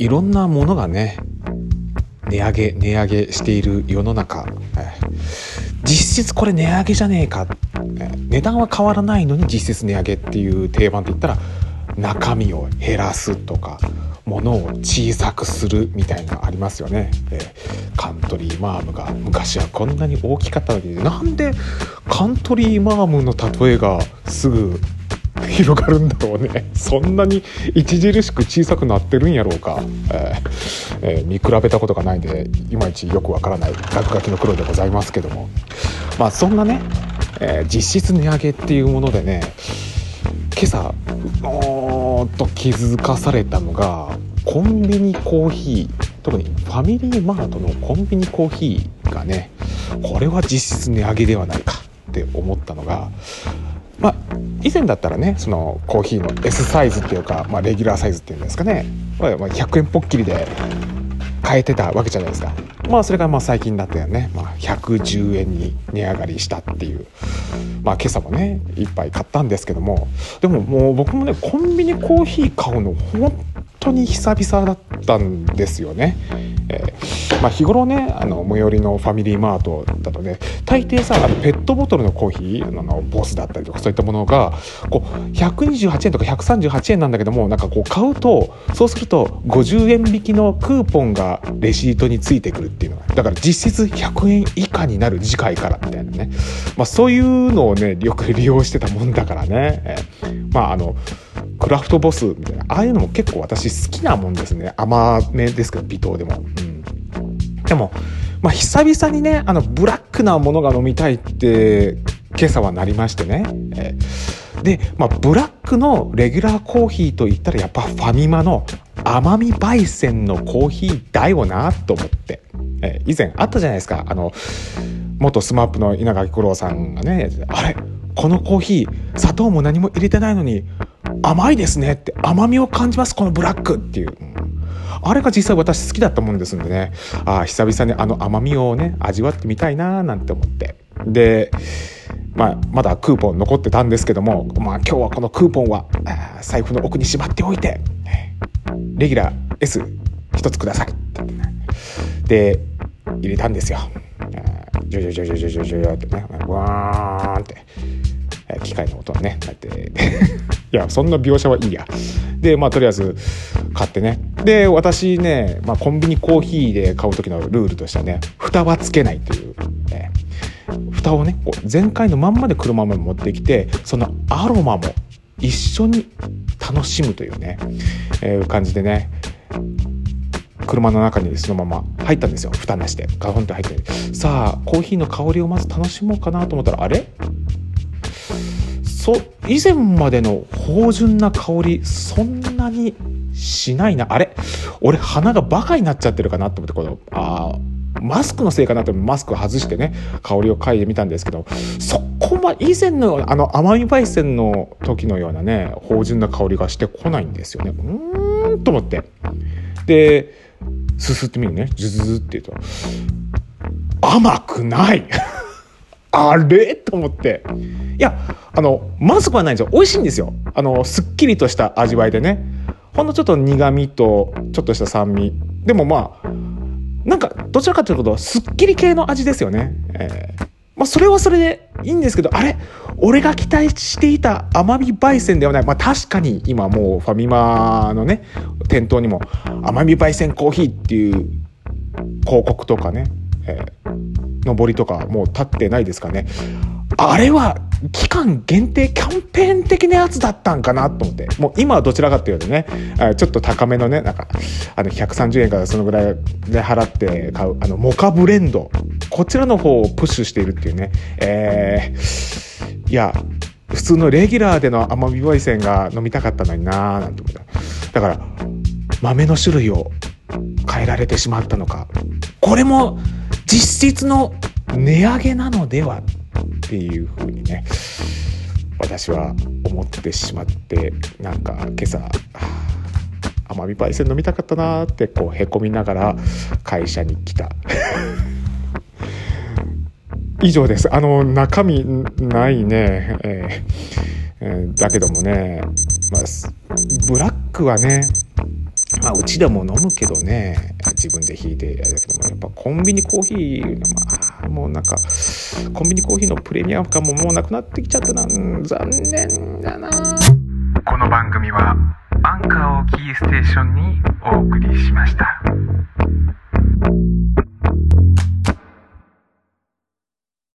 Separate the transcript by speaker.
Speaker 1: いろんなものがね値上げ値上げしている世の中、実質これ値上げじゃねえか、値段は変わらないのに実質値上げっていう定番って言ったら中身を減らすとか物を小さくするみたいなありますよね、カントリーマームが昔はこんなに大きかったのになんでカントリーマームの例えがすぐ広がるんだろうね。そんなに著しく小さくなってるんやろうか、えーえー、見比べたことがないんでいまいちよくわからない。落書きの黒でございますけども。まあそんなね、えー、実質値上げっていうものでね今朝おーと気づかされたのがコンビニコーヒー特にファミリーマートのコンビニコーヒーがねこれは実質値上げではないかって思ったのがまあ以前だったらねそのコーヒーの S サイズっていうか、まあ、レギュラーサイズっていうんですかね、まあ、100円ぽっきりで買えてたわけじゃないですか。まあそれがまあ最近だったよね、まあ、110円に値上がりしたっていう。まあ今朝もね一杯買ったんですけども。でももう僕もねコンビニコーヒー買うの本当に久々だったんですよね。えー、まあ、日頃ねあの最寄りのファミリーマートだとね大抵さペットボトルのコーヒーあのボスだったりとかそういったものがこう128円とか138円なんだけどもなんかこう買うとそうすると50円引きのクーポンがレシートについてくるっていうのはだから実質100円以下になる次回からみたいなね、まあ、そういうのをねよく利用してたもんだからね、まああのクラフトボスみたいなああいうのも結構私好きなもんですね。甘めですけど微糖でも、うん、でも、まあ、久々にねあのブラックなものが飲みたいって今朝はなりましてね、え、で、まあ、ブラックのレギュラーコーヒーといったらやっぱファミマの甘み焙煎のコーヒーだよなと思って、えー、以前あったじゃないですか。あの元 SMAP の稲垣吾郎さんがねあれ？このコーヒー砂糖も何も入れてないのに甘いですねって甘みを感じますこのブラックっていう、あれが実際私好きだったもんですんでね。あ久々にあの甘みをね味わってみたいななんて思って。で、まあ、まだクーポン残ってたんですけども、まあ、今日はこのクーポンは財布の奥にしまっておいてレギュラー S1 つくださいってで入れたんですよ。ジョジョジョジョジョジョジョってね。ワーンって。機械の音がねなって。いやそんな描写はいいや。でまあとりあえず買ってね。で私ね、まあ、コンビニコーヒーで買う時のルールとしてはね蓋はつけないという、ね、蓋をねこう全開のまんまで車まで持ってきてそのアロマも一緒に楽しむというね、えー、感じでね車の中にそのまま入ったんですよ。蓋なしで。ガフンって入って。さあコーヒーの香りをまず楽しもうかなと思ったらあれ？そ以前までの芳醇な香りそんなにしないな。あれ？俺鼻がバカになっちゃってるかなと思ってこのあマスクのせいかなとマスク外してね香りを嗅いでみたんですけどそこま以前のあの甘み焙煎の時のようなね芳醇な香りがしてこないんですよね。うーんと思って。ですすってみるね。ズズズって言うと甘くない。あれ？と思って。いやあのまずくはないんですよ。美味しいんですよ。あのすっきりとした味わいでね。ほんのちょっと苦味とちょっとした酸味。でもまあなんかどちらかというとすっきり系の味ですよね、えー、まあ、それはそれでいいんですけどあれ？俺が期待していた甘み焙煎ではない、まあ、確かに今もうファミマのね店頭にも甘み焙煎コーヒーっていう広告とかね、えー、上りとかもう立ってないですかね。あれは期間限定キャンペーン的なやつだったんかなと思って。もう今はどちらかっていうとねちょっと高めのねなんかあの130円からそのぐらいで払って買うあのモカブレンド。こちらの方をプッシュしているっていうね。えー、いや普通のレギュラーでの甘み焙煎が飲みたかったのになーなんて思った。だから豆の種類を変えられてしまったのか。これも実質の値上げなのではっていうふうにね私は思ってしまってなんか今朝甘み焙煎飲みたかったなってこうへこみながら会社に来た。以上です。あの中身ないね、え、えー、だけどもね、まあ、ブラックはねまあうちでも飲むけどね自分で引いてあれだけどもやっぱコンビニコーヒーまあもうなんかコンビニコーヒーのプレミアム感ももうなくなってきちゃったな、残念だな
Speaker 2: この番組はアンカーをキーステーションにお送りしました。